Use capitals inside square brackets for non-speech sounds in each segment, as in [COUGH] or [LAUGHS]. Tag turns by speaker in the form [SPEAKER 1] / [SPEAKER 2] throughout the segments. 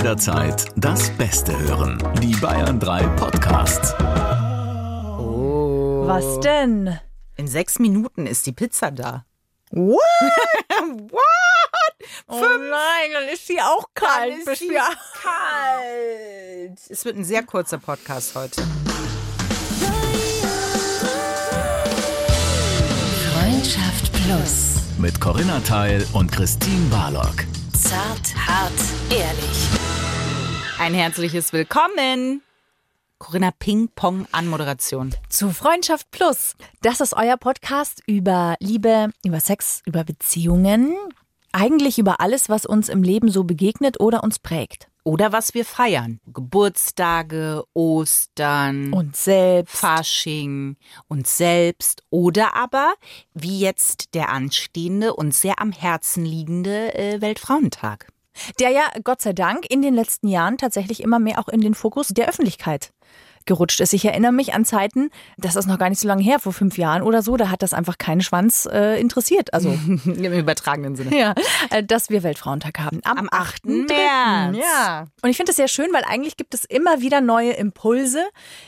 [SPEAKER 1] jederzeit das Beste hören. Die Bayern 3 Podcasts.
[SPEAKER 2] Oh.
[SPEAKER 3] Was denn?
[SPEAKER 2] In sechs Minuten ist die Pizza da.
[SPEAKER 3] What? [LAUGHS]
[SPEAKER 2] What?
[SPEAKER 3] Oh nein, dann ist sie auch kalt.
[SPEAKER 2] Dann ist sie kalt. Es wird ein sehr kurzer Podcast heute.
[SPEAKER 4] Freundschaft Plus.
[SPEAKER 1] Mit Corinna Teil und Christine Barlock.
[SPEAKER 4] Zart, hart, ehrlich.
[SPEAKER 2] Ein herzliches Willkommen. Corinna Ping Pong Anmoderation.
[SPEAKER 3] Zu Freundschaft Plus. Das ist euer Podcast über Liebe, über Sex, über Beziehungen. Eigentlich über alles, was uns im Leben so begegnet oder uns prägt.
[SPEAKER 2] Oder was wir feiern. Geburtstage, Ostern,
[SPEAKER 3] Und selbst.
[SPEAKER 2] Fasching, uns selbst. Oder aber, wie jetzt der anstehende und sehr am Herzen liegende äh, Weltfrauentag.
[SPEAKER 3] Der ja, Gott sei Dank, in den letzten Jahren tatsächlich immer mehr auch in den Fokus der Öffentlichkeit gerutscht ist. Ich erinnere mich an Zeiten, das ist noch gar nicht so lange her, vor fünf Jahren oder so, da hat das einfach keinen Schwanz äh, interessiert. Also [LAUGHS]
[SPEAKER 2] Im übertragenen Sinne.
[SPEAKER 3] ja, äh, dass wir Weltfrauentag haben.
[SPEAKER 2] Am 8.
[SPEAKER 3] März.
[SPEAKER 2] März.
[SPEAKER 3] Ja. Und ich finde das sehr schön, weil eigentlich gibt es immer wieder neue Impulse,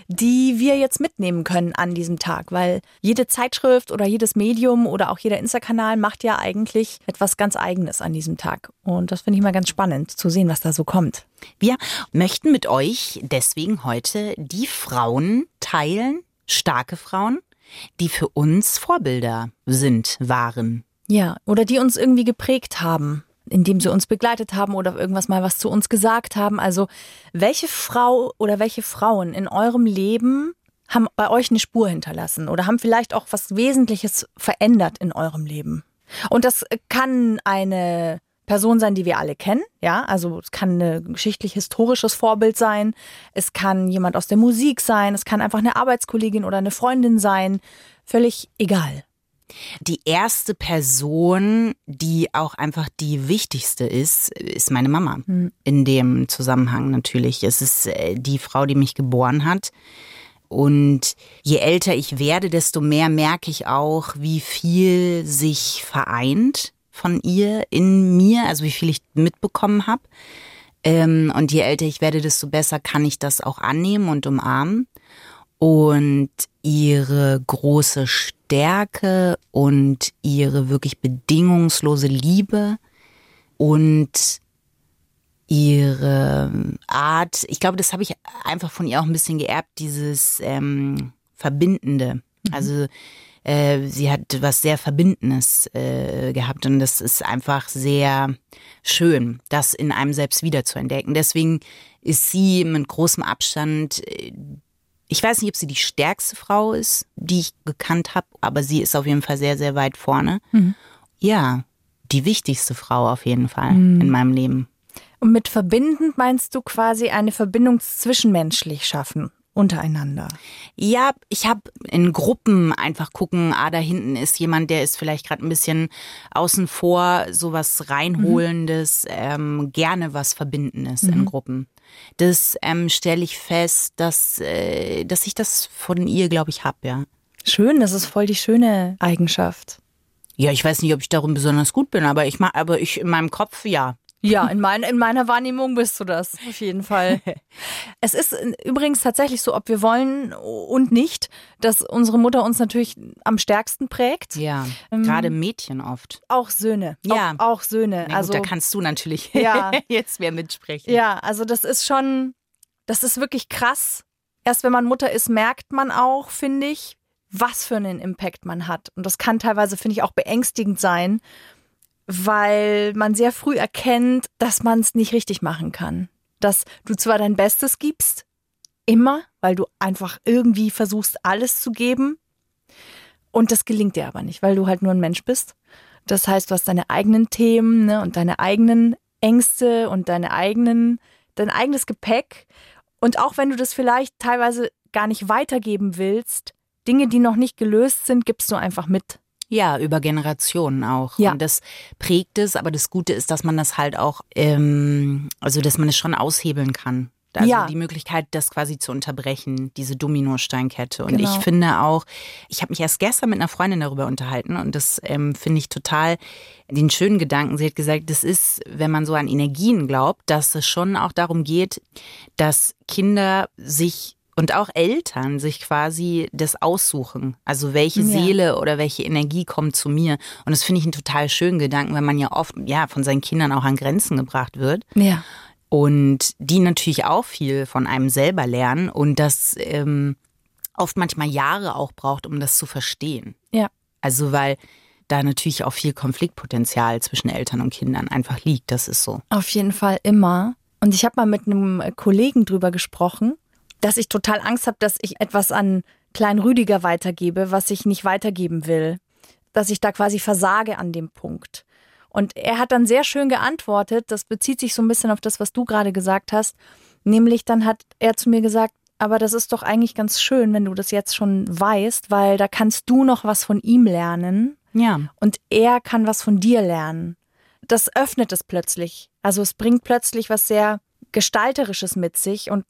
[SPEAKER 3] die wir jetzt mitnehmen können an diesem Tag, weil jede Zeitschrift oder jedes Medium oder auch jeder Insta-Kanal macht ja eigentlich etwas ganz Eigenes an diesem Tag. Und das finde ich mal ganz spannend zu sehen, was da so kommt.
[SPEAKER 2] Wir möchten mit euch deswegen heute die Frauen teilen, starke Frauen, die für uns Vorbilder sind, waren.
[SPEAKER 3] Ja, oder die uns irgendwie geprägt haben, indem sie uns begleitet haben oder irgendwas mal was zu uns gesagt haben. Also, welche Frau oder welche Frauen in eurem Leben haben bei euch eine Spur hinterlassen oder haben vielleicht auch was Wesentliches verändert in eurem Leben? Und das kann eine Person sein, die wir alle kennen, ja, also es kann ein geschichtlich-historisches Vorbild sein, es kann jemand aus der Musik sein, es kann einfach eine Arbeitskollegin oder eine Freundin sein, völlig egal.
[SPEAKER 2] Die erste Person, die auch einfach die wichtigste ist, ist meine Mama. In dem Zusammenhang natürlich. Es ist äh, die Frau, die mich geboren hat. Und je älter ich werde, desto mehr merke ich auch, wie viel sich vereint von ihr in mir, also wie viel ich mitbekommen habe. Ähm, und je älter ich werde, desto besser kann ich das auch annehmen und umarmen. Und ihre große Stärke und ihre wirklich bedingungslose Liebe und ihre Art, ich glaube, das habe ich einfach von ihr auch ein bisschen geerbt, dieses ähm, Verbindende. Also äh, sie hat was sehr Verbindendes äh, gehabt und das ist einfach sehr schön, das in einem selbst wiederzuentdecken. Deswegen ist sie mit großem Abstand, äh, ich weiß nicht, ob sie die stärkste Frau ist, die ich gekannt habe, aber sie ist auf jeden Fall sehr, sehr weit vorne. Ja, die wichtigste Frau auf jeden Fall in meinem Leben.
[SPEAKER 3] Und mit verbindend meinst du quasi eine Verbindung zwischenmenschlich schaffen, untereinander.
[SPEAKER 2] Ja, ich habe in Gruppen einfach gucken, ah, da hinten ist jemand, der ist vielleicht gerade ein bisschen außen vor, sowas reinholendes, ähm, gerne was Verbindendes in Gruppen. Das ähm, stelle ich fest, dass, äh, dass ich das von ihr, glaube ich, hab, ja.
[SPEAKER 3] Schön, das ist voll die schöne Eigenschaft.
[SPEAKER 2] Ja, ich weiß nicht, ob ich darum besonders gut bin, aber ich mach, aber ich in meinem Kopf, ja.
[SPEAKER 3] Ja, in, mein, in meiner Wahrnehmung bist du das, auf jeden Fall. [LAUGHS] es ist übrigens tatsächlich so, ob wir wollen und nicht, dass unsere Mutter uns natürlich am stärksten prägt.
[SPEAKER 2] Ja, gerade Mädchen oft.
[SPEAKER 3] Auch Söhne.
[SPEAKER 2] Ja.
[SPEAKER 3] Auch, auch Söhne.
[SPEAKER 2] Na
[SPEAKER 3] also
[SPEAKER 2] gut, da kannst du natürlich
[SPEAKER 3] Ja. [LAUGHS]
[SPEAKER 2] jetzt mehr mitsprechen.
[SPEAKER 3] Ja, also das ist schon, das ist wirklich krass. Erst wenn man Mutter ist, merkt man auch, finde ich, was für einen Impact man hat. Und das kann teilweise, finde ich, auch beängstigend sein, weil man sehr früh erkennt, dass man es nicht richtig machen kann. Dass du zwar dein Bestes gibst, immer, weil du einfach irgendwie versuchst, alles zu geben. Und das gelingt dir aber nicht, weil du halt nur ein Mensch bist. Das heißt, du hast deine eigenen Themen ne, und deine eigenen Ängste und deine eigenen, dein eigenes Gepäck. Und auch wenn du das vielleicht teilweise gar nicht weitergeben willst, Dinge, die noch nicht gelöst sind, gibst du einfach mit.
[SPEAKER 2] Ja, über Generationen auch.
[SPEAKER 3] Ja.
[SPEAKER 2] Und das prägt es, aber das Gute ist, dass man das halt auch, ähm, also dass man es schon aushebeln kann. Also
[SPEAKER 3] Ja.
[SPEAKER 2] die Möglichkeit, das quasi zu unterbrechen, diese Dominosteinkette. Und
[SPEAKER 3] Genau.
[SPEAKER 2] ich finde auch, ich habe mich erst gestern mit einer Freundin darüber unterhalten und das ähm, finde ich total den schönen Gedanken. Sie hat gesagt, das ist, wenn man so an Energien glaubt, dass es schon auch darum geht, dass Kinder sich und auch Eltern sich quasi das aussuchen. Also welche
[SPEAKER 3] Ja.
[SPEAKER 2] Seele oder welche Energie kommt zu mir. Und das finde ich einen total schönen Gedanken, wenn man ja oft ja von seinen Kindern auch an Grenzen gebracht wird
[SPEAKER 3] Ja.
[SPEAKER 2] und die natürlich auch viel von einem selber lernen und das ähm, oft manchmal Jahre auch braucht, um das zu verstehen.
[SPEAKER 3] Ja.
[SPEAKER 2] Also weil da natürlich auch viel Konfliktpotenzial zwischen Eltern und Kindern einfach liegt. Das ist so.
[SPEAKER 3] Auf jeden Fall immer. Und ich habe mal mit einem Kollegen drüber gesprochen, dass ich total Angst habe, dass ich etwas an Klein Rüdiger weitergebe, was ich nicht weitergeben will. Dass ich da quasi versage an dem Punkt. Und er hat dann sehr schön geantwortet, das bezieht sich so ein bisschen auf das, was du gerade gesagt hast. Nämlich dann hat er zu mir gesagt, aber das ist doch eigentlich ganz schön, wenn du das jetzt schon weißt, weil da kannst du noch was von ihm lernen
[SPEAKER 2] Ja.
[SPEAKER 3] und er kann was von dir lernen. Das öffnet es plötzlich. Also es bringt plötzlich was sehr Gestalterisches mit sich und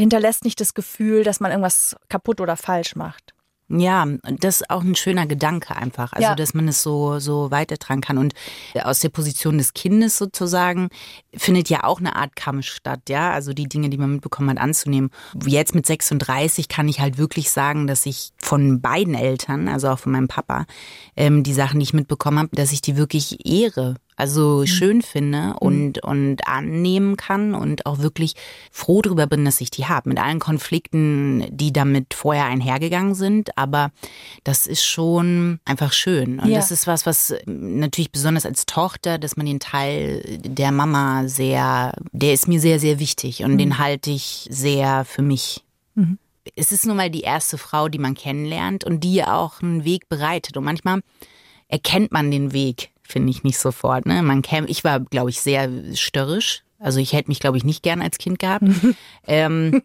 [SPEAKER 3] hinterlässt nicht das Gefühl, dass man irgendwas kaputt oder falsch macht.
[SPEAKER 2] Ja, das ist auch ein schöner Gedanke einfach. Also,
[SPEAKER 3] Ja.
[SPEAKER 2] dass man es so, so weitertragen kann. Und aus der Position des Kindes sozusagen findet ja auch eine Art Kampf statt, ja. Also die Dinge, die man mitbekommen hat, anzunehmen. Jetzt mit 36 kann ich halt wirklich sagen, dass ich von beiden Eltern, also auch von meinem Papa, ähm, die Sachen, die ich mitbekommen habe, dass ich die wirklich ehre. Also schön finde und, und annehmen kann und auch wirklich froh darüber bin, dass ich die habe. Mit allen Konflikten, die damit vorher einhergegangen sind. Aber das ist schon einfach schön. Und
[SPEAKER 3] Ja.
[SPEAKER 2] das ist was, was natürlich besonders als Tochter, dass man den Teil der Mama sehr, der ist mir sehr, sehr wichtig und den halte ich sehr für mich. Es ist nun mal die erste Frau, die man kennenlernt und die auch einen Weg bereitet. Und manchmal erkennt man den Weg, finde ich nicht sofort. Ne? Man kennt, ich war, glaube ich, sehr störrisch. Also ich hätte mich, glaube ich, nicht gern als Kind gehabt. [LAUGHS] ähm,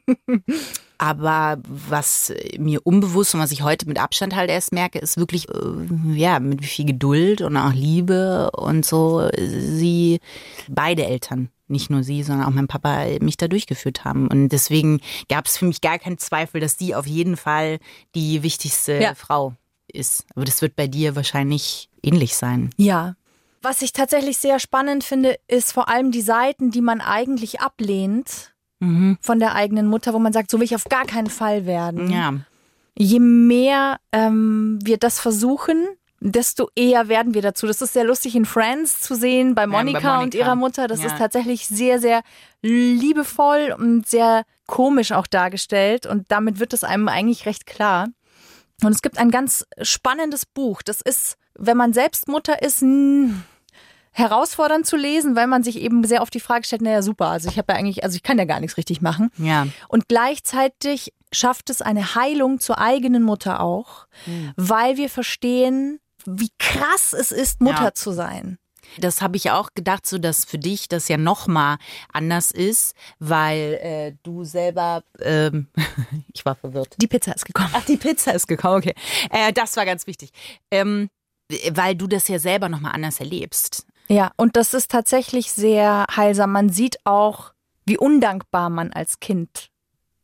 [SPEAKER 2] aber was mir unbewusst und was ich heute mit Abstand halt erst merke, ist wirklich, äh, ja, mit wie viel Geduld und auch Liebe und so sie, beide Eltern, nicht nur sie, sondern auch mein Papa mich da durchgeführt haben. Und deswegen gab es für mich gar keinen Zweifel, dass die auf jeden Fall die wichtigste
[SPEAKER 3] Ja.
[SPEAKER 2] Frau ist. Aber das wird bei dir wahrscheinlich ähnlich sein.
[SPEAKER 3] Ja. Was ich tatsächlich sehr spannend finde, ist vor allem die Seiten, die man eigentlich ablehnt von der eigenen Mutter, wo man sagt, so will ich auf gar keinen Fall werden.
[SPEAKER 2] Ja.
[SPEAKER 3] Je mehr ähm, wir das versuchen, desto eher werden wir dazu. Das ist sehr lustig in Friends zu sehen, bei
[SPEAKER 2] bei
[SPEAKER 3] Monika, und ihrer Mutter. Das
[SPEAKER 2] Ja.
[SPEAKER 3] ist tatsächlich sehr, sehr liebevoll und sehr komisch auch dargestellt. Und damit wird es einem eigentlich recht klar. Und es gibt ein ganz spannendes Buch. Das ist, wenn man selbst Mutter ist, herausfordernd zu lesen, weil man sich eben sehr oft die Frage stellt, naja, super, also ich habe ja eigentlich, also ich kann ja gar nichts richtig machen.
[SPEAKER 2] Ja.
[SPEAKER 3] Und gleichzeitig schafft es eine Heilung zur eigenen Mutter auch, weil wir verstehen, wie krass es ist, Mutter
[SPEAKER 2] Ja.
[SPEAKER 3] zu sein.
[SPEAKER 2] Das habe ich auch gedacht, so dass für dich das ja noch mal anders ist, weil äh, du selber, ähm, [LAUGHS] ich war verwirrt.
[SPEAKER 3] Die Pizza ist gekommen.
[SPEAKER 2] Ach, die Pizza ist gekommen, okay. Äh, das war ganz wichtig, ähm, weil du das ja selber noch mal anders erlebst.
[SPEAKER 3] Ja, und das ist tatsächlich sehr heilsam. Man sieht auch, wie undankbar man als Kind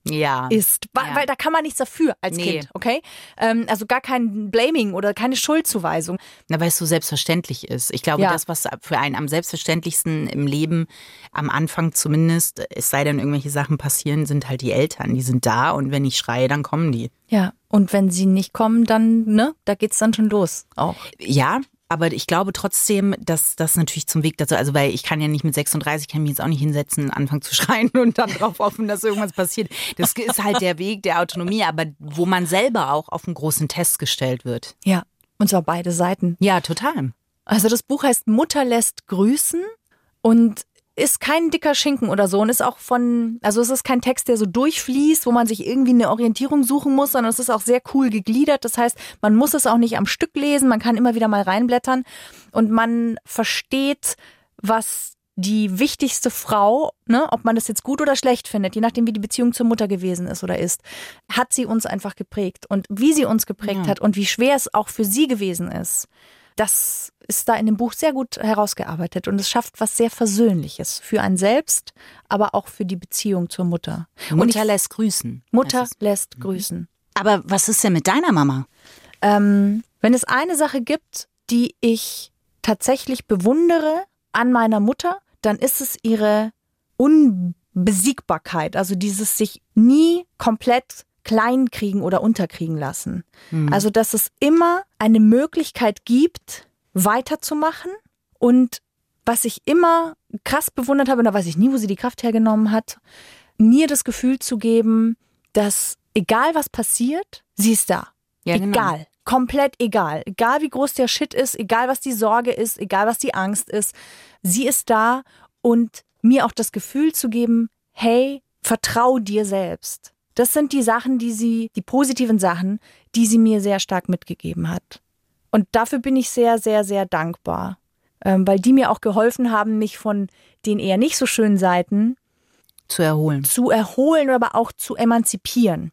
[SPEAKER 2] Ja.
[SPEAKER 3] ist. Weil,
[SPEAKER 2] Ja.
[SPEAKER 3] weil da kann man nichts dafür als
[SPEAKER 2] Nee.
[SPEAKER 3] Kind, okay? Ähm, also gar kein Blaming oder keine Schuldzuweisung.
[SPEAKER 2] Na, weil es so selbstverständlich ist. Ich glaube,
[SPEAKER 3] Ja.
[SPEAKER 2] das, was für einen am selbstverständlichsten im Leben, am Anfang zumindest, es sei denn, irgendwelche Sachen passieren, sind halt die Eltern. Die sind da und wenn ich schreie, dann kommen die.
[SPEAKER 3] Ja, und wenn sie nicht kommen, dann, ne, da geht's dann schon los. Auch.
[SPEAKER 2] Ja, aber ich glaube trotzdem, dass das natürlich zum Weg dazu, also weil ich kann ja nicht mit 36, kann mich jetzt auch nicht hinsetzen, anfangen zu [LAUGHS] schreien und dann drauf hoffen, dass irgendwas passiert. Das ist halt der Weg der Autonomie, aber wo man selber auch auf einen großen Test gestellt wird.
[SPEAKER 3] Ja, und zwar beide Seiten.
[SPEAKER 2] Ja, total.
[SPEAKER 3] Also das Buch heißt Mutter lässt grüßen und ist kein dicker Schinken oder so und ist auch von, also es ist kein Text, der so durchfließt, wo man sich irgendwie eine Orientierung suchen muss, sondern es ist auch sehr cool gegliedert. Das heißt, man muss es auch nicht am Stück lesen, man kann immer wieder mal reinblättern und man versteht, was die wichtigste Frau, ne, ob man das jetzt gut oder schlecht findet, je nachdem wie die Beziehung zur Mutter gewesen ist oder ist, hat sie uns einfach geprägt und wie sie uns geprägt
[SPEAKER 2] Ja.
[SPEAKER 3] hat und wie schwer es auch für sie gewesen ist das ist da in dem Buch sehr gut herausgearbeitet und es schafft was sehr Versöhnliches für einen selbst, aber auch für die Beziehung zur Mutter.
[SPEAKER 2] Mutter
[SPEAKER 3] und ich,
[SPEAKER 2] lässt grüßen.
[SPEAKER 3] Mutter lässt grüßen.
[SPEAKER 2] Aber was ist denn mit deiner Mama?
[SPEAKER 3] Ähm, wenn es eine Sache gibt, die ich tatsächlich bewundere an meiner Mutter, dann ist es ihre Unbesiegbarkeit, also dieses sich nie komplett kleinkriegen oder unterkriegen lassen. Also, dass es immer eine Möglichkeit gibt, weiterzumachen und was ich immer krass bewundert habe, und da weiß ich nie, wo sie die Kraft hergenommen hat, mir das Gefühl zu geben, dass egal was passiert, sie ist da.
[SPEAKER 2] Ja, genau.
[SPEAKER 3] egal. Komplett egal. Egal wie groß der Shit ist, egal was die Sorge ist, egal was die Angst ist. Sie ist da und mir auch das Gefühl zu geben, hey, vertrau dir selbst. Das sind die Sachen, die sie, die positiven Sachen, die sie mir sehr stark mitgegeben hat. Und dafür bin ich sehr, sehr, sehr dankbar. Ähm, weil die mir auch geholfen haben, mich von den eher nicht so schönen Seiten
[SPEAKER 2] Zu erholen.
[SPEAKER 3] zu erholen, aber auch zu emanzipieren.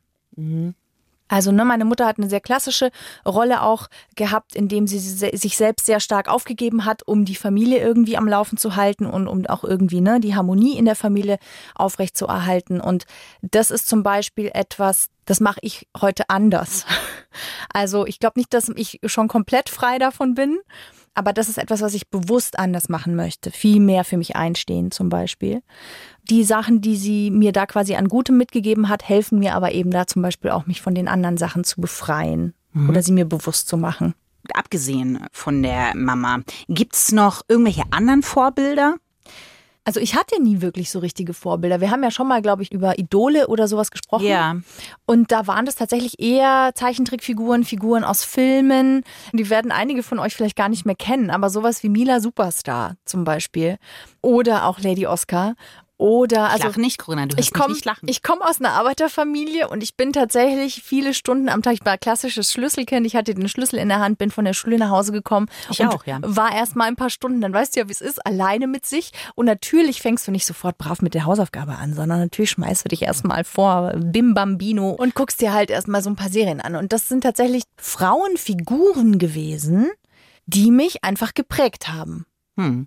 [SPEAKER 3] Also ne, meine Mutter hat eine sehr klassische Rolle auch gehabt, indem sie sich selbst sehr stark aufgegeben hat, um die Familie irgendwie am Laufen zu halten und um auch irgendwie ne, die Harmonie in der Familie aufrechtzuerhalten. Und das ist zum Beispiel etwas, das mache ich heute anders. [LAUGHS] Also ich glaube nicht, dass ich schon komplett frei davon bin, aber das ist etwas, was ich bewusst anders machen möchte. Viel mehr für mich einstehen zum Beispiel. Die Sachen, die sie mir da quasi an Gutem mitgegeben hat, helfen mir aber eben da zum Beispiel auch, mich von den anderen Sachen zu befreien oder sie mir bewusst zu machen.
[SPEAKER 2] Abgesehen von der Mama, gibt's noch irgendwelche anderen Vorbilder?
[SPEAKER 3] Also ich hatte nie wirklich so richtige Vorbilder. Wir haben ja schon mal, glaube ich, über Idole oder sowas gesprochen.
[SPEAKER 2] Ja.
[SPEAKER 3] Und da waren das tatsächlich eher Zeichentrickfiguren, Figuren aus Filmen. Die werden einige von euch vielleicht gar nicht mehr kennen, aber sowas wie Mila Superstar zum Beispiel. Oder auch Lady Oscar. Oder
[SPEAKER 2] Ich
[SPEAKER 3] also
[SPEAKER 2] lache nicht, Corinna, du
[SPEAKER 3] ich komme
[SPEAKER 2] nicht lachen.
[SPEAKER 3] ich komm aus einer Arbeiterfamilie und ich bin tatsächlich viele Stunden am Tag, ich war klassisches Schlüsselkind, ich hatte den Schlüssel in der Hand, bin von der Schule nach Hause gekommen
[SPEAKER 2] Ich auch, ja.
[SPEAKER 3] war erst mal ein paar Stunden, dann weißt du ja, wie es ist, alleine mit sich und natürlich fängst du nicht sofort brav mit der Hausaufgabe an, sondern natürlich schmeißt du dich erstmal vor Bim Bambino und guckst dir halt erstmal so ein paar Serien an und das sind tatsächlich Frauenfiguren gewesen, die mich einfach geprägt haben.
[SPEAKER 2] Hm.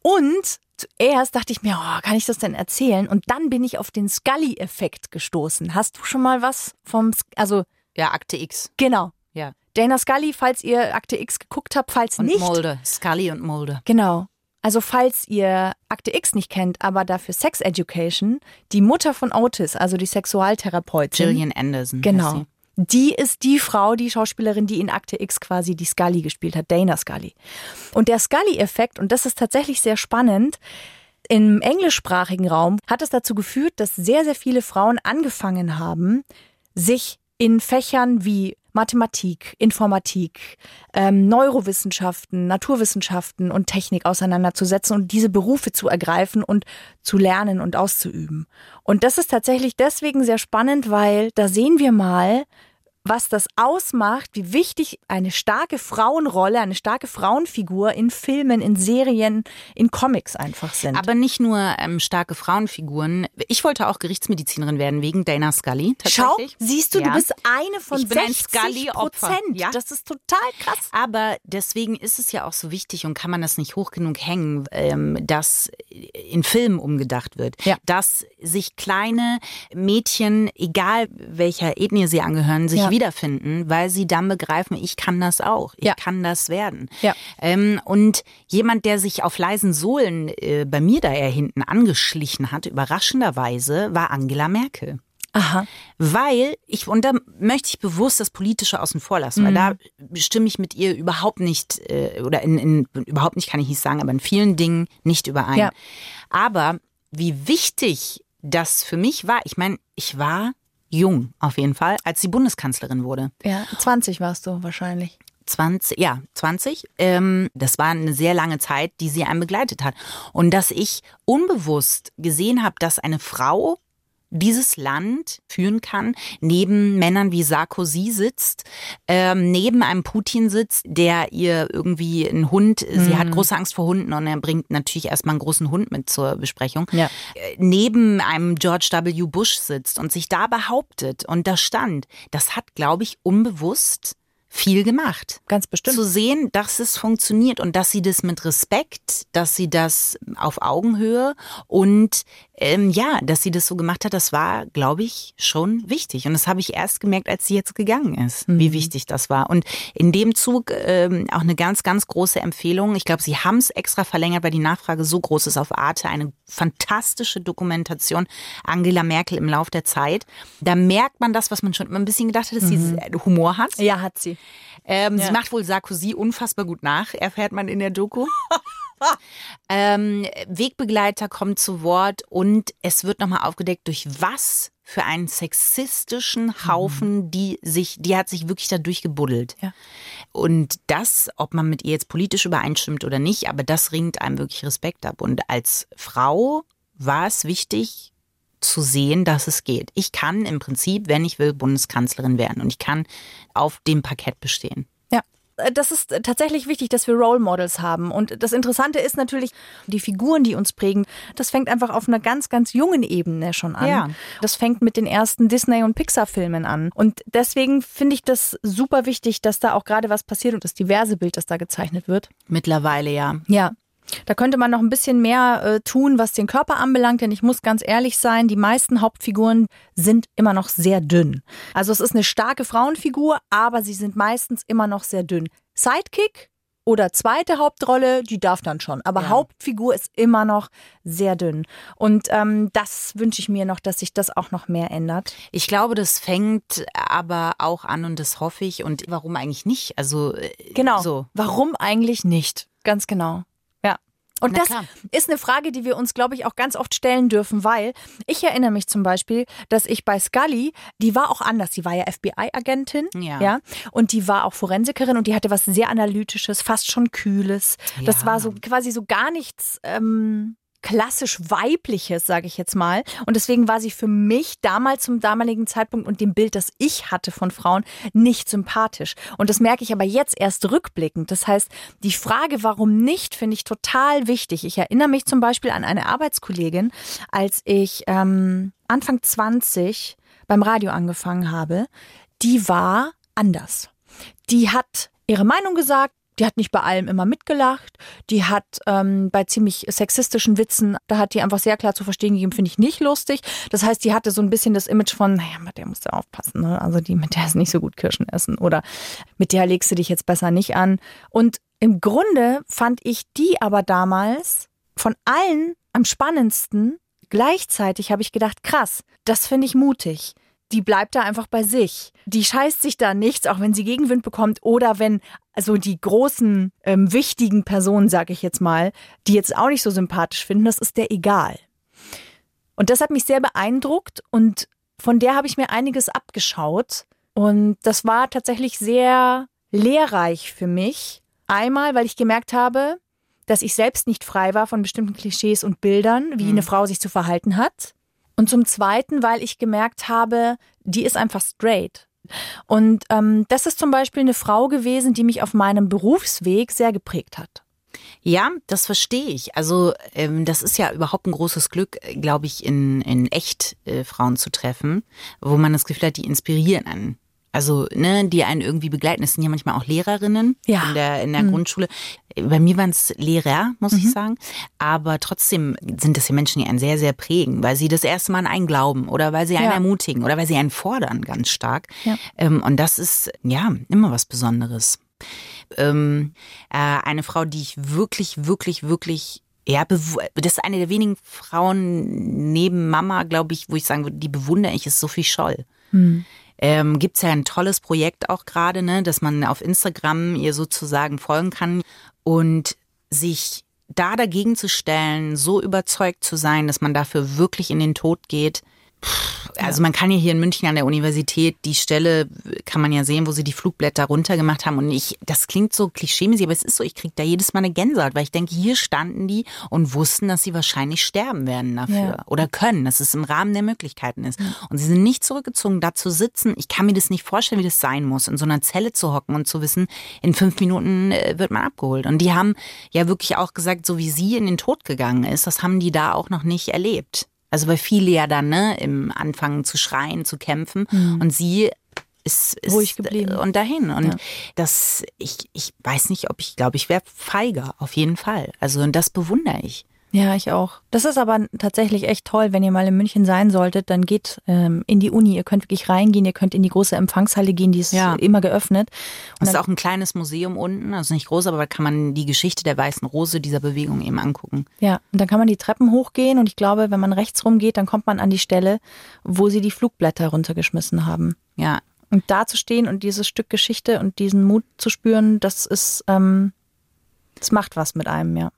[SPEAKER 3] Und zuerst dachte ich mir, oh, kann ich das denn erzählen? Und dann bin ich auf den Scully-Effekt gestoßen. Hast du schon mal was vom, also
[SPEAKER 2] Ja, Akte X.
[SPEAKER 3] genau.
[SPEAKER 2] Ja.
[SPEAKER 3] Dana Scully, falls ihr Akte X geguckt habt, falls
[SPEAKER 2] Und
[SPEAKER 3] nicht.
[SPEAKER 2] Mulder. Scully und Mulder.
[SPEAKER 3] Genau. Also falls ihr Akte X nicht kennt, aber dafür Sex Education, die Mutter von Otis, also die Sexualtherapeutin.
[SPEAKER 2] Gillian Anderson.
[SPEAKER 3] Genau. Die ist die Frau, die Schauspielerin, die in Akte X quasi die Scully gespielt hat, Dana Scully. Und der Scully-Effekt, und das ist tatsächlich sehr spannend, im englischsprachigen Raum hat es dazu geführt, dass sehr, sehr viele Frauen angefangen haben, sich in Fächern wie Mathematik, Informatik, ähm, Neurowissenschaften, Naturwissenschaften und Technik auseinanderzusetzen und diese Berufe zu ergreifen und zu lernen und auszuüben. Und das ist tatsächlich deswegen sehr spannend, weil da sehen wir mal, was das ausmacht, wie wichtig eine starke Frauenrolle, eine starke Frauenfigur in Filmen, in Serien, in Comics einfach sind.
[SPEAKER 2] Aber nicht nur ähm, starke Frauenfiguren. Ich wollte auch Gerichtsmedizinerin werden wegen Dana Scully.
[SPEAKER 3] Schau,
[SPEAKER 2] Tatsächlich.
[SPEAKER 3] siehst du,
[SPEAKER 2] Ja.
[SPEAKER 3] du bist eine von
[SPEAKER 2] Ich bin ein
[SPEAKER 3] 60
[SPEAKER 2] Scully-Opfer.
[SPEAKER 3] Prozent.
[SPEAKER 2] Ja.
[SPEAKER 3] Das ist total krass.
[SPEAKER 2] Aber deswegen ist es ja auch so wichtig und kann man das nicht hoch genug hängen, ähm, dass in Filmen umgedacht wird.
[SPEAKER 3] Ja.
[SPEAKER 2] Dass sich kleine Mädchen, egal welcher Ethnie sie angehören, sich
[SPEAKER 3] Ja.
[SPEAKER 2] Wiederfinden, weil sie dann begreifen, ich kann das auch, ich
[SPEAKER 3] Ja.
[SPEAKER 2] kann das werden.
[SPEAKER 3] Ja.
[SPEAKER 2] Ähm, und jemand, der sich auf leisen Sohlen äh, bei mir da eher hinten angeschlichen hat, überraschenderweise, war Angela Merkel.
[SPEAKER 3] Aha.
[SPEAKER 2] Weil ich, und da möchte ich bewusst das Politische außen vor lassen, weil da stimme ich mit ihr überhaupt nicht, äh, oder in, in, überhaupt nicht kann ich nicht sagen, aber in vielen Dingen nicht überein.
[SPEAKER 3] Ja.
[SPEAKER 2] Aber wie wichtig das für mich war, ich meine, ich war jung auf jeden Fall, als sie Bundeskanzlerin wurde.
[SPEAKER 3] Ja, 20 warst du wahrscheinlich.
[SPEAKER 2] 20, ja, 20. Ähm, das war eine sehr lange Zeit, die sie einem begleitet hat. Und dass ich unbewusst gesehen habe, dass eine Frau dieses Land führen kann, neben Männern wie Sarkozy sitzt, ähm, neben einem Putin sitzt, der ihr irgendwie einen Hund, sie
[SPEAKER 3] Mhm.
[SPEAKER 2] hat große Angst vor Hunden und er bringt natürlich erstmal einen großen Hund mit zur Besprechung,
[SPEAKER 3] Ja.
[SPEAKER 2] äh, neben einem George W. Bush sitzt und sich da behauptet und da stand, das hat, glaube ich, unbewusst viel gemacht.
[SPEAKER 3] Ganz bestimmt.
[SPEAKER 2] Zu sehen, dass es funktioniert und dass sie das mit Respekt, dass sie das auf Augenhöhe und ähm, ja, dass sie das so gemacht hat, das war, glaube ich, schon wichtig. Und das habe ich erst gemerkt, als sie jetzt gegangen ist, mhm. wie wichtig das war. Und in dem Zug ähm, auch eine ganz, ganz große Empfehlung. Ich glaube, sie haben es extra verlängert, weil die Nachfrage so groß ist auf Arte. Eine fantastische Dokumentation Angela Merkel im Lauf der Zeit. Da merkt man das, was man schon immer ein bisschen gedacht hat, dass mhm. sie Humor hat.
[SPEAKER 3] Ja, hat sie.
[SPEAKER 2] Ähm, ja. Sie macht wohl Sarkozy unfassbar gut nach, erfährt man in der Doku. [LAUGHS] ähm, Wegbegleiter kommt zu Wort und es wird nochmal aufgedeckt, durch was für einen sexistischen Haufen, mhm. die sich, die hat sich wirklich da durchgebuddelt. Ja. Und das, ob man mit ihr jetzt politisch übereinstimmt oder nicht, aber das ringt einem wirklich Respekt ab. Und als Frau war es wichtig, zu sehen, dass es geht. Ich kann im Prinzip, wenn ich will, Bundeskanzlerin werden und ich kann auf dem Parkett bestehen.
[SPEAKER 3] Ja. Äh, das ist tatsächlich wichtig, dass wir Role Models haben. Und das Interessante ist natürlich, die Figuren, die uns prägen, das fängt einfach auf einer ganz, ganz jungen Ebene schon an. Ja. Das fängt mit den ersten Disney- und Pixar-Filmen an. Und deswegen finde ich das super wichtig, dass da auch gerade was passiert und das diverse Bild, das da gezeichnet wird.
[SPEAKER 2] Mittlerweile ja.
[SPEAKER 3] Ja. Da könnte man noch ein bisschen mehr äh, tun, was den Körper anbelangt, denn ich muss ganz ehrlich sein, die meisten Hauptfiguren sind immer noch sehr dünn. Also es ist eine starke Frauenfigur, aber sie sind meistens immer noch sehr dünn. Sidekick oder zweite Hauptrolle, die darf dann schon. Aber ja. Hauptfigur ist immer noch sehr dünn. Und ähm, das wünsche ich mir noch, dass sich das auch noch mehr ändert.
[SPEAKER 2] Ich glaube, das fängt aber auch an und das hoffe ich. Und warum eigentlich nicht? Also
[SPEAKER 3] äh, genau. So. Warum eigentlich nicht? Ganz genau. Und Na das klar. ist eine Frage, die wir uns, glaube ich, auch ganz oft stellen dürfen, weil ich erinnere mich zum Beispiel, dass ich bei Scully, die war auch anders, die war ja FBI-Agentin, ja. ja, und die war auch Forensikerin und die hatte was sehr Analytisches, fast schon Kühles. Ja. Das war so quasi so gar nichts. Ähm, klassisch weibliches, sage ich jetzt mal. Und deswegen war sie für mich damals zum damaligen Zeitpunkt und dem Bild, das ich hatte von Frauen, nicht sympathisch. Und das merke ich aber jetzt erst rückblickend. Das heißt, die Frage, warum nicht, finde ich total wichtig. Ich erinnere mich zum Beispiel an eine Arbeitskollegin, als ich ähm, Anfang 20 beim Radio angefangen habe. Die war anders. Die hat ihre Meinung gesagt, die hat nicht bei allem immer mitgelacht. Die hat ähm, bei ziemlich sexistischen Witzen, da hat die einfach sehr klar zu verstehen gegeben, finde ich nicht lustig. Das heißt, die hatte so ein bisschen das Image von, naja, mit der musst du aufpassen. Ne? Also die, mit der ist nicht so gut Kirschen essen. Oder mit der legst du dich jetzt besser nicht an. Und im Grunde fand ich die aber damals von allen am spannendsten. Gleichzeitig habe ich gedacht, krass, das finde ich mutig die bleibt da einfach bei sich. Die scheißt sich da nichts, auch wenn sie Gegenwind bekommt oder wenn also die großen, ähm, wichtigen Personen, sag ich jetzt mal, die jetzt auch nicht so sympathisch finden, das ist der egal. Und das hat mich sehr beeindruckt und von der habe ich mir einiges abgeschaut. Und das war tatsächlich sehr lehrreich für mich. Einmal, weil ich gemerkt habe, dass ich selbst nicht frei war von bestimmten Klischees und Bildern, wie mhm. eine Frau sich zu verhalten hat. Und zum Zweiten, weil ich gemerkt habe, die ist einfach straight. Und ähm, das ist zum Beispiel eine Frau gewesen, die mich auf meinem Berufsweg sehr geprägt hat.
[SPEAKER 2] Ja, das verstehe ich. Also ähm, das ist ja überhaupt ein großes Glück, glaube ich, in, in echt äh, Frauen zu treffen, wo man das Gefühl hat, die inspirieren einen. Also, ne, die einen irgendwie begleiten. Das sind ja manchmal auch Lehrerinnen ja. in der, in der mhm. Grundschule. Bei mir waren es Lehrer, muss mhm. ich sagen. Aber trotzdem sind das ja Menschen, die einen sehr, sehr prägen, weil sie das erste Mal an einen glauben oder weil sie einen ja. ermutigen oder weil sie einen fordern ganz stark. Ja. Ähm, und das ist, ja, immer was Besonderes. Ähm, äh, eine Frau, die ich wirklich, wirklich, wirklich ja, das ist eine der wenigen Frauen neben Mama, glaube ich, wo ich sagen würde, die bewundere ich, ist Sophie Scholl. Mhm ähm, gibt es ja ein tolles Projekt auch gerade, ne, dass man auf Instagram ihr sozusagen folgen kann. Und sich da dagegen zu stellen, so überzeugt zu sein, dass man dafür wirklich in den Tod geht, also man kann ja hier in München an der Universität die Stelle kann man ja sehen, wo sie die Flugblätter runtergemacht haben und ich das klingt so klischeemäßig, aber es ist so, ich kriege da jedes Mal eine Gänsehaut, weil ich denke, hier standen die und wussten, dass sie wahrscheinlich sterben werden dafür ja. oder können, dass es im Rahmen der Möglichkeiten ist. Und sie sind nicht zurückgezogen, da zu sitzen. Ich kann mir das nicht vorstellen, wie das sein muss, in so einer Zelle zu hocken und zu wissen, in fünf Minuten äh, wird man abgeholt. Und die haben ja wirklich auch gesagt, so wie sie in den Tod gegangen ist, das haben die da auch noch nicht erlebt. Also weil viele ja dann ne, im Anfangen zu schreien, zu kämpfen. Mhm. Und sie ist, ist
[SPEAKER 3] Ruhig geblieben.
[SPEAKER 2] Und dahin. Und
[SPEAKER 3] Ja.
[SPEAKER 2] das, ich, ich weiß nicht, ob ich glaube, ich wäre feiger, auf jeden Fall. Also und das bewundere ich.
[SPEAKER 3] Ja, ich auch. Das ist aber tatsächlich echt toll, wenn ihr mal in München sein solltet, dann geht ähm, in die Uni. Ihr könnt wirklich reingehen, ihr könnt in die große Empfangshalle gehen, die ist
[SPEAKER 2] Ja.
[SPEAKER 3] immer geöffnet. Und
[SPEAKER 2] Es ist auch ein kleines Museum unten, also nicht groß, aber da kann man die Geschichte der Weißen Rose dieser Bewegung eben angucken.
[SPEAKER 3] ja, und dann kann man die Treppen hochgehen und ich glaube, wenn man rechts rumgeht, dann kommt man an die Stelle, wo sie die Flugblätter runtergeschmissen haben.
[SPEAKER 2] Ja,
[SPEAKER 3] Und da zu stehen und dieses Stück Geschichte und diesen Mut zu spüren, das ist, ähm, das macht was mit einem, ja.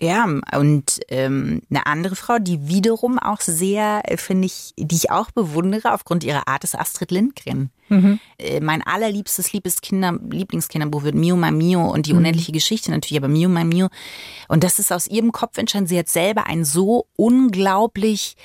[SPEAKER 2] Ja, und ähm, eine andere Frau, die wiederum auch sehr, äh, finde ich, die ich auch bewundere aufgrund ihrer Art, ist Astrid Lindgren. Äh, mein allerliebstes Liebeskinder, Lieblingskinderbuch wird Mio mein Mio und die unendliche Geschichte natürlich, aber Mio mein Mio. Und das ist aus ihrem Kopf entstanden. Sie hat selber ein so unglaublich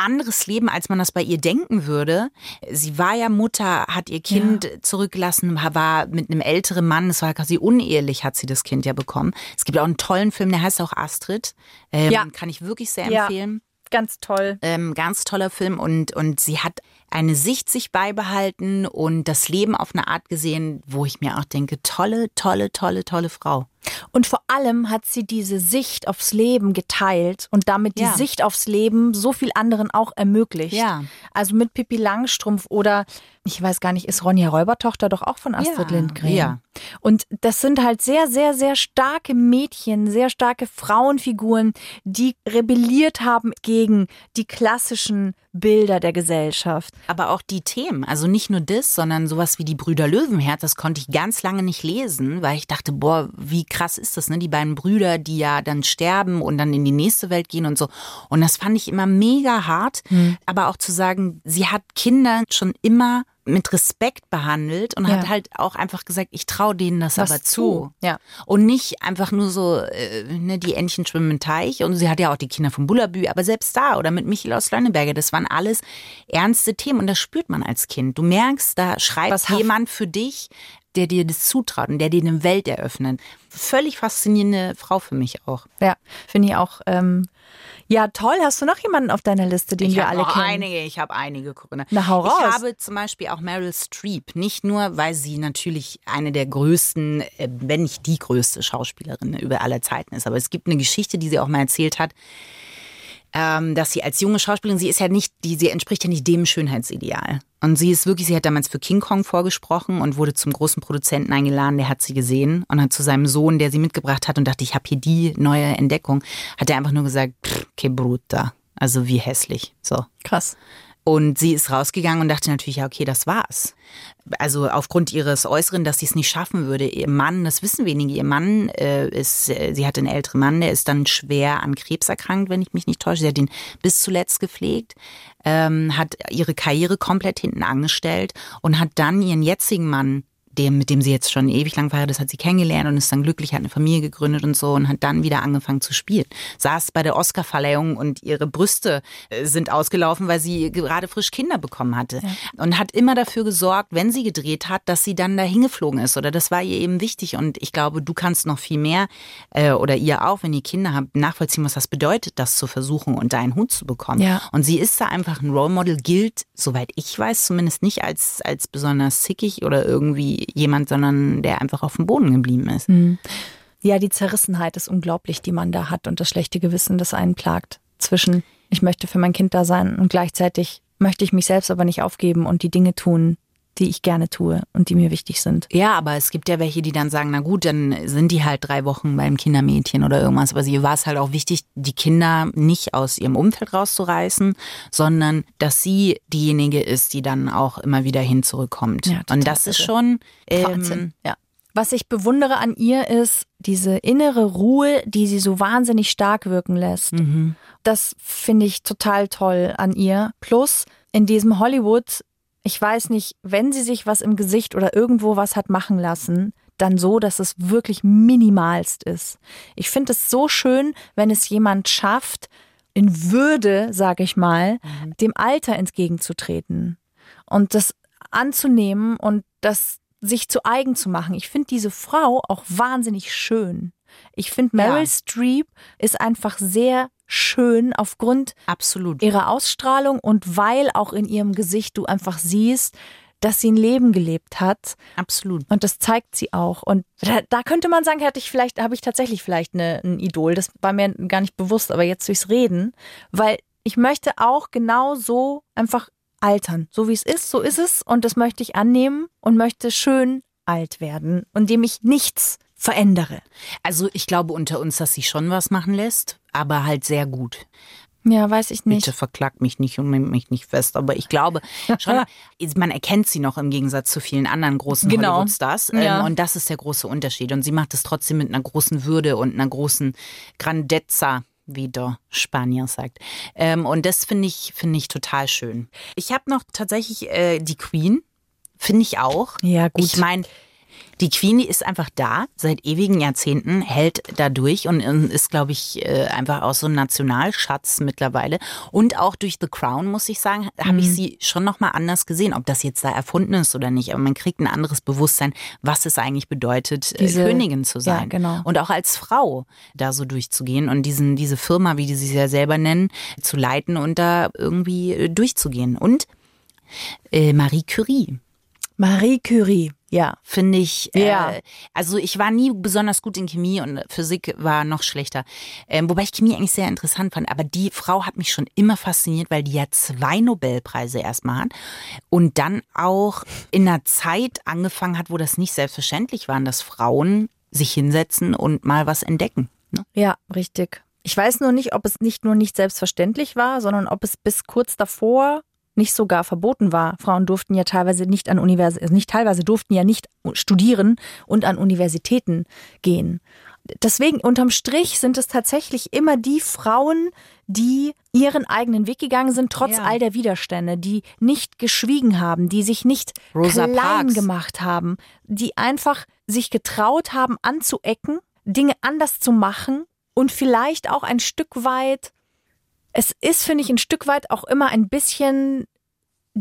[SPEAKER 2] anderes Leben, als man das bei ihr denken würde. Sie war ja Mutter, hat ihr Kind zurückgelassen, war mit einem älteren Mann, das war quasi unehelich, hat sie das Kind ja bekommen. Es gibt auch einen tollen Film, der heißt auch Astrid. Ähm,
[SPEAKER 3] Ja.
[SPEAKER 2] Kann ich wirklich sehr
[SPEAKER 3] Ja.
[SPEAKER 2] empfehlen.
[SPEAKER 3] Ganz toll.
[SPEAKER 2] Ähm, ganz toller Film und, und sie hat eine Sicht sich beibehalten und das Leben auf eine Art gesehen, wo ich mir auch denke, tolle, tolle, tolle, tolle Frau.
[SPEAKER 3] Und vor allem hat sie diese Sicht aufs Leben geteilt und damit die
[SPEAKER 2] Ja.
[SPEAKER 3] Sicht aufs Leben so viel anderen auch ermöglicht.
[SPEAKER 2] Ja.
[SPEAKER 3] Also mit Pippi Langstrumpf oder ich weiß gar nicht, ist Ronja Räubertochter doch auch von Astrid
[SPEAKER 2] Ja,
[SPEAKER 3] Lindgren.
[SPEAKER 2] ja.
[SPEAKER 3] Und das sind halt sehr, sehr, sehr starke Mädchen, sehr starke Frauenfiguren, die rebelliert haben gegen die klassischen Bilder der Gesellschaft.
[SPEAKER 2] Aber auch die Themen, also nicht nur das, sondern sowas wie die Brüder Löwenherz, das konnte ich ganz lange nicht lesen, weil ich dachte, boah, wie krass ist das, ne? Die beiden Brüder, die ja dann sterben und dann in die nächste Welt gehen und so. Und das fand ich immer mega hart. Aber auch zu sagen, sie hat Kinder schon immer mit Respekt behandelt und
[SPEAKER 3] Ja.
[SPEAKER 2] hat halt auch einfach gesagt, ich traue denen das
[SPEAKER 3] Was
[SPEAKER 2] aber
[SPEAKER 3] zu. Ja.
[SPEAKER 2] Und nicht einfach nur so, äh, ne, die Entchen schwimmen im Teich. Und sie hat ja auch die Kinder von Bullabü, aber selbst da oder mit Michael aus Lönneberger, das waren alles ernste Themen und das spürt man als Kind. Du merkst, da schreibt
[SPEAKER 3] Was
[SPEAKER 2] jemand für dich, der dir das zutraut und der dir eine Welt eröffnet. Völlig faszinierende Frau für mich auch.
[SPEAKER 3] Ja, finde ich auch. Ähm, ja, toll. Hast du noch jemanden auf deiner Liste, den
[SPEAKER 2] ich
[SPEAKER 3] wir alle kennen?
[SPEAKER 2] einige, ich habe einige. Ne?
[SPEAKER 3] Na, hau raus.
[SPEAKER 2] Ich habe zum Beispiel auch Meryl Streep. Nicht nur, weil sie natürlich eine der größten, äh, wenn nicht die größte Schauspielerin über aller Zeiten ist. Aber es gibt eine Geschichte, die sie auch mal erzählt hat, ähm, dass sie als junge Schauspielerin, sie ist ja nicht, die, sie entspricht ja nicht dem Schönheitsideal. Und sie ist wirklich, sie hat damals für King Kong vorgesprochen und wurde zum großen Produzenten eingeladen, der hat sie gesehen und hat zu seinem Sohn, der sie mitgebracht hat und dachte, ich habe hier die neue Entdeckung, hat er einfach nur gesagt, "Pff, que bruta. Also wie hässlich. So.
[SPEAKER 3] Krass.
[SPEAKER 2] Und sie ist rausgegangen und dachte natürlich, ja, okay, das war's. Also aufgrund ihres Äußeren, dass sie es nicht schaffen würde. Ihr Mann, das wissen wenige, ihr Mann äh, ist, äh, sie hatte einen älteren Mann, der ist dann schwer an Krebs erkrankt, wenn ich mich nicht täusche. Sie hat ihn bis zuletzt gepflegt, ähm, hat ihre Karriere komplett hinten angestellt und hat dann ihren jetzigen Mann dem, mit dem sie jetzt schon ewig lang verheiratet ist, hat sie kennengelernt und ist dann glücklich, hat eine Familie gegründet und so und hat dann wieder angefangen zu spielen. Saß bei der Oscarverleihung und ihre Brüste äh, sind ausgelaufen, weil sie gerade frisch Kinder bekommen hatte. Und hat immer dafür gesorgt, wenn sie gedreht hat, dass sie dann da hingeflogen ist. Oder das war ihr eben wichtig. Und ich glaube, du kannst noch viel mehr, äh, oder ihr auch, wenn ihr Kinder habt, nachvollziehen, was das bedeutet, das zu versuchen und da einen Hut zu bekommen.
[SPEAKER 3] Ja.
[SPEAKER 2] Und sie ist da einfach ein Role Model, gilt, soweit ich weiß, zumindest nicht als, als besonders zickig oder irgendwie jemand, sondern der einfach auf dem Boden geblieben ist.
[SPEAKER 3] Ja, die Zerrissenheit ist unglaublich, die man da hat und das schlechte Gewissen, das einen plagt. Zwischen, ich möchte für mein Kind da sein und gleichzeitig möchte ich mich selbst aber nicht aufgeben und die Dinge tun, die ich gerne tue und die mir wichtig sind.
[SPEAKER 2] Ja, aber es gibt ja welche, die dann sagen, na gut, dann sind die halt drei Wochen beim Kindermädchen oder irgendwas. Aber sie war es halt auch wichtig, die Kinder nicht aus ihrem Umfeld rauszureißen, sondern dass sie diejenige ist, die dann auch immer wieder hin zurückkommt.
[SPEAKER 3] Ja,
[SPEAKER 2] Und das ist schon ähm,
[SPEAKER 3] Wahnsinn. Ja. Was ich bewundere an ihr ist diese innere Ruhe, die sie so wahnsinnig stark wirken lässt. Das finde ich total toll an ihr. Plus in diesem Hollywood, ich weiß nicht, wenn sie sich was im Gesicht oder irgendwo was hat machen lassen, dann so, dass es wirklich minimalst ist. Ich finde es so schön, wenn es jemand schafft, in Würde, sage ich mal, dem Alter entgegenzutreten und das anzunehmen und das sich zu eigen zu machen. Ich finde diese Frau auch wahnsinnig schön. Ich finde Meryl
[SPEAKER 2] Ja.
[SPEAKER 3] Streep ist einfach sehr schön aufgrund
[SPEAKER 2] absolut.
[SPEAKER 3] ihrer Ausstrahlung und weil auch in ihrem Gesicht du einfach siehst, dass sie ein Leben gelebt hat.
[SPEAKER 2] Absolut.
[SPEAKER 3] Und das zeigt sie auch. Und da, da könnte man sagen, hätte ich vielleicht, habe ich tatsächlich vielleicht eine, ein Idol. Das war mir gar nicht bewusst, aber jetzt durchs Reden, weil ich möchte auch genau so einfach altern. So wie es ist, so ist es. Und das möchte ich annehmen und möchte schön alt werden, indem ich nichts verändere.
[SPEAKER 2] Also ich glaube unter uns, dass sie schon was machen lässt, aber halt sehr gut.
[SPEAKER 3] Ja, weiß ich nicht.
[SPEAKER 2] Bitte verklagt mich nicht und nimmt mich nicht fest, aber ich glaube schon, [LAUGHS] man erkennt sie noch im Gegensatz zu vielen anderen großen
[SPEAKER 3] Genau.
[SPEAKER 2] Hollywood-Stars.
[SPEAKER 3] Ja.
[SPEAKER 2] Ähm, und das ist der große Unterschied. Und sie macht es trotzdem mit einer großen Würde und einer großen Grandezza, wie der Spanier sagt. Ähm, und das finde ich, finde ich total schön. Ich habe noch tatsächlich äh, die Queen, finde ich auch.
[SPEAKER 3] Ja, gut.
[SPEAKER 2] Ich meine, die Queen die ist einfach da, seit ewigen Jahrzehnten, hält da durch und ähm, ist, glaube ich, äh, einfach auch so ein Nationalschatz mittlerweile. Und auch durch The Crown, muss ich sagen, habe
[SPEAKER 3] Mhm.
[SPEAKER 2] ich sie schon nochmal anders gesehen, ob das jetzt da erfunden ist oder nicht. Aber man kriegt ein anderes Bewusstsein, was es eigentlich bedeutet, äh,
[SPEAKER 3] Diese-
[SPEAKER 2] Königin zu
[SPEAKER 3] ja,
[SPEAKER 2] sein.
[SPEAKER 3] genau.
[SPEAKER 2] Und auch als Frau da so durchzugehen und diesen, diese Firma, wie die sie ja selber nennen, zu leiten und da irgendwie äh, durchzugehen. Und äh, Marie Curie
[SPEAKER 3] Marie Curie, ja.
[SPEAKER 2] finde ich.
[SPEAKER 3] Ja.
[SPEAKER 2] Äh, also ich war nie besonders gut in Chemie und Physik war noch schlechter. Ähm, wobei ich Chemie eigentlich sehr interessant fand. Aber die Frau hat mich schon immer fasziniert, weil die ja zwei Nobelpreise erstmal hat und dann auch in einer Zeit angefangen hat, wo das nicht selbstverständlich war, dass Frauen sich hinsetzen und mal was entdecken. Ne?
[SPEAKER 3] Ja, richtig. Ich weiß nur nicht, ob es nicht nur nicht selbstverständlich war, sondern ob es bis kurz davor nicht sogar verboten war. Frauen durften ja teilweise nicht an Universitäten, nicht teilweise durften ja nicht studieren und an Universitäten gehen. Deswegen unterm Strich sind es tatsächlich immer die Frauen, die ihren eigenen Weg gegangen sind, trotz
[SPEAKER 2] Ja.
[SPEAKER 3] all der Widerstände, die nicht geschwiegen haben, die sich nicht
[SPEAKER 2] Rosa
[SPEAKER 3] klein
[SPEAKER 2] Parks.
[SPEAKER 3] gemacht haben, die einfach sich getraut haben, anzuecken, Dinge anders zu machen und vielleicht auch ein Stück weit, es ist, finde ich, ein Stück weit auch immer ein bisschen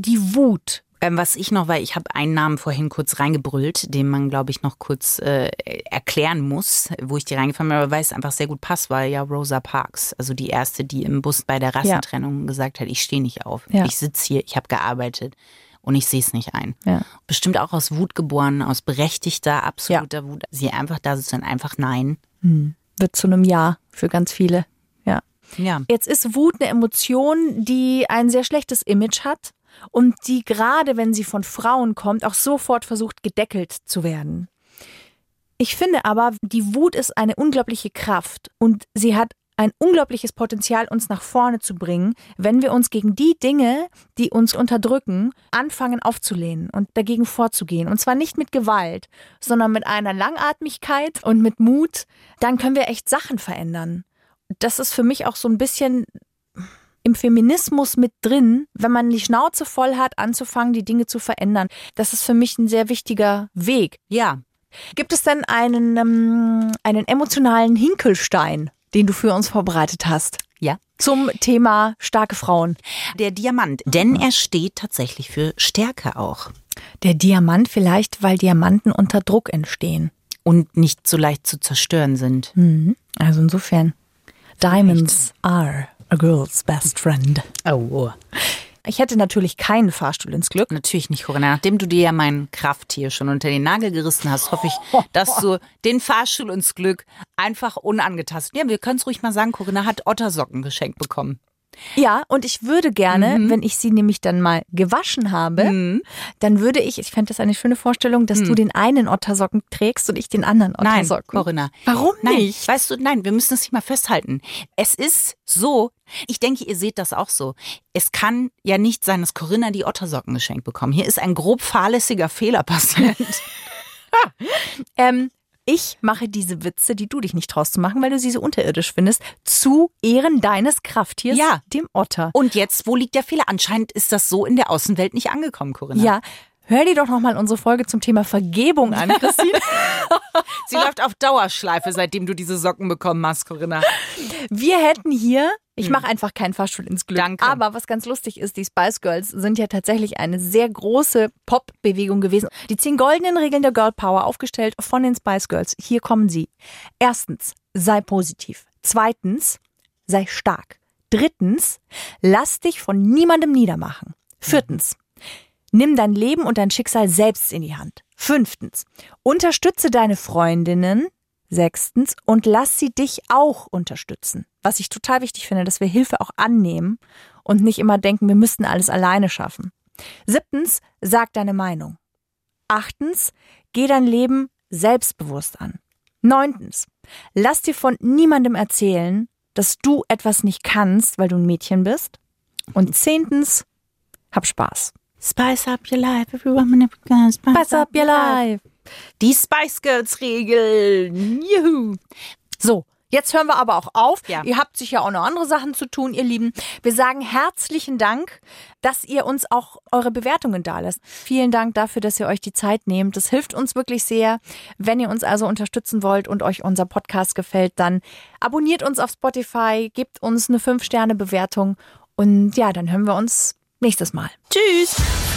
[SPEAKER 3] die Wut.
[SPEAKER 2] Ähm, was ich noch, weil ich habe einen Namen vorhin kurz reingebrüllt, den man, glaube ich, noch kurz äh, erklären muss, wo ich die reingefallen bin, aber weil es einfach sehr gut passt, war ja Rosa Parks, also die erste, die im Bus bei der Rassentrennung gesagt hat, ich stehe nicht auf,
[SPEAKER 3] Ja.
[SPEAKER 2] ich sitze hier, ich habe gearbeitet und ich sehe es nicht ein.
[SPEAKER 3] Ja.
[SPEAKER 2] Bestimmt auch aus Wut geboren, aus berechtigter, absoluter Wut. Sie einfach da sitzt und einfach nein.
[SPEAKER 3] Wird zu einem Ja für ganz viele. Ja.
[SPEAKER 2] Ja.
[SPEAKER 3] Jetzt ist Wut eine Emotion, die ein sehr schlechtes Image hat und die gerade, wenn sie von Frauen kommt, auch sofort versucht, gedeckelt zu werden. Ich finde aber, die Wut ist eine unglaubliche Kraft und sie hat ein unglaubliches Potenzial, uns nach vorne zu bringen, wenn wir uns gegen die Dinge, die uns unterdrücken, anfangen aufzulehnen und dagegen vorzugehen. Und zwar nicht mit Gewalt, sondern mit einer Langatmigkeit und mit Mut. Dann können wir echt Sachen verändern. Das ist für mich auch so ein bisschen im Feminismus mit drin, wenn man die Schnauze voll hat, anzufangen, die Dinge zu verändern. Das ist für mich ein sehr wichtiger Weg.
[SPEAKER 2] Ja.
[SPEAKER 3] Gibt es denn einen, ähm, einen emotionalen Hinkelstein, den du für uns vorbereitet hast?
[SPEAKER 2] Ja.
[SPEAKER 3] Zum Thema starke Frauen.
[SPEAKER 2] Der Diamant, denn er steht tatsächlich für Stärke auch
[SPEAKER 3] Der Diamant vielleicht, weil Diamanten unter Druck entstehen.
[SPEAKER 2] und nicht so leicht zu zerstören sind.
[SPEAKER 3] Mhm. Also insofern. Diamonds are a girl's best friend.
[SPEAKER 2] Oh.
[SPEAKER 3] Ich hätte natürlich keinen Fahrstuhl ins Glück.
[SPEAKER 2] Natürlich nicht, Corinna. Nachdem du dir ja mein Krafttier schon unter den Nagel gerissen hast, hoffe ich, dass du den Fahrstuhl ins Glück einfach unangetastet. Ja, wir können es ruhig mal sagen, Corinna hat Ottersocken geschenkt bekommen.
[SPEAKER 3] Ja, und ich würde gerne, wenn ich sie nämlich dann mal gewaschen habe, dann würde ich, ich fände das eine schöne Vorstellung, dass du den einen Ottersocken trägst und ich den anderen
[SPEAKER 2] Nein,
[SPEAKER 3] Ottersocken.
[SPEAKER 2] Corinna.
[SPEAKER 3] Warum
[SPEAKER 2] nein,
[SPEAKER 3] nicht?
[SPEAKER 2] Weißt du, nein, wir müssen es nicht mal festhalten. Es ist so, ich denke, ihr seht das auch so. Es kann ja nicht sein, dass Corinna die Ottersocken geschenkt bekommen. Hier ist ein grob fahrlässiger Fehler passiert. [LAUGHS]
[SPEAKER 3] Ähm, ich mache diese Witze, die du dich nicht traust zu machen, weil du sie so unterirdisch findest, zu Ehren deines Krafttiers,
[SPEAKER 2] Ja.
[SPEAKER 3] dem Otter.
[SPEAKER 2] Und jetzt, wo liegt der Fehler? Anscheinend ist das so in der Außenwelt nicht angekommen, Corinna.
[SPEAKER 3] Ja, hör dir doch nochmal unsere Folge zum Thema Vergebung an, Christine. [LAUGHS]
[SPEAKER 2] Sie läuft auf Dauerschleife, seitdem du diese Socken bekommen hast, Corinna.
[SPEAKER 3] Wir hätten hier, ich mache einfach keinen Fahrstuhl ins Glück.
[SPEAKER 2] Danke.
[SPEAKER 3] Aber was ganz lustig ist, die Spice Girls sind ja tatsächlich eine sehr große Pop-Bewegung gewesen. Die zehn goldenen Regeln der Girl Power aufgestellt von den Spice Girls. Hier kommen sie. Erstens, sei positiv. Zweitens, sei stark. Drittens, lass dich von niemandem niedermachen. Viertens, Nimm dein Leben und dein Schicksal selbst in die Hand. Fünftens, unterstütze deine Freundinnen. Sechstens, und lass sie dich auch unterstützen. Was ich total wichtig finde, dass wir Hilfe auch annehmen und nicht immer denken, wir müssten alles alleine schaffen. Siebtens, sag deine Meinung. Achtens, geh dein Leben selbstbewusst an. Neuntens, lass dir von niemandem erzählen, dass du etwas nicht kannst, weil du ein Mädchen bist. Und zehntens, hab Spaß.
[SPEAKER 2] Spice up your life, everyone spice,
[SPEAKER 3] Spice up your life.
[SPEAKER 2] Die Spice Girls Regeln. Juhu.
[SPEAKER 3] So, jetzt hören wir aber auch auf.
[SPEAKER 2] Ja.
[SPEAKER 3] Ihr habt sicher auch noch andere Sachen zu tun, ihr Lieben. Wir sagen herzlichen Dank, dass ihr uns auch eure Bewertungen da lasst. Vielen Dank dafür, dass ihr euch die Zeit nehmt. Das hilft uns wirklich sehr. Wenn ihr uns also unterstützen wollt und euch unser Podcast gefällt, dann abonniert uns auf Spotify, gebt uns eine 5-Sterne-Bewertung und ja, dann hören wir uns nächstes Mal.
[SPEAKER 2] Tschüss.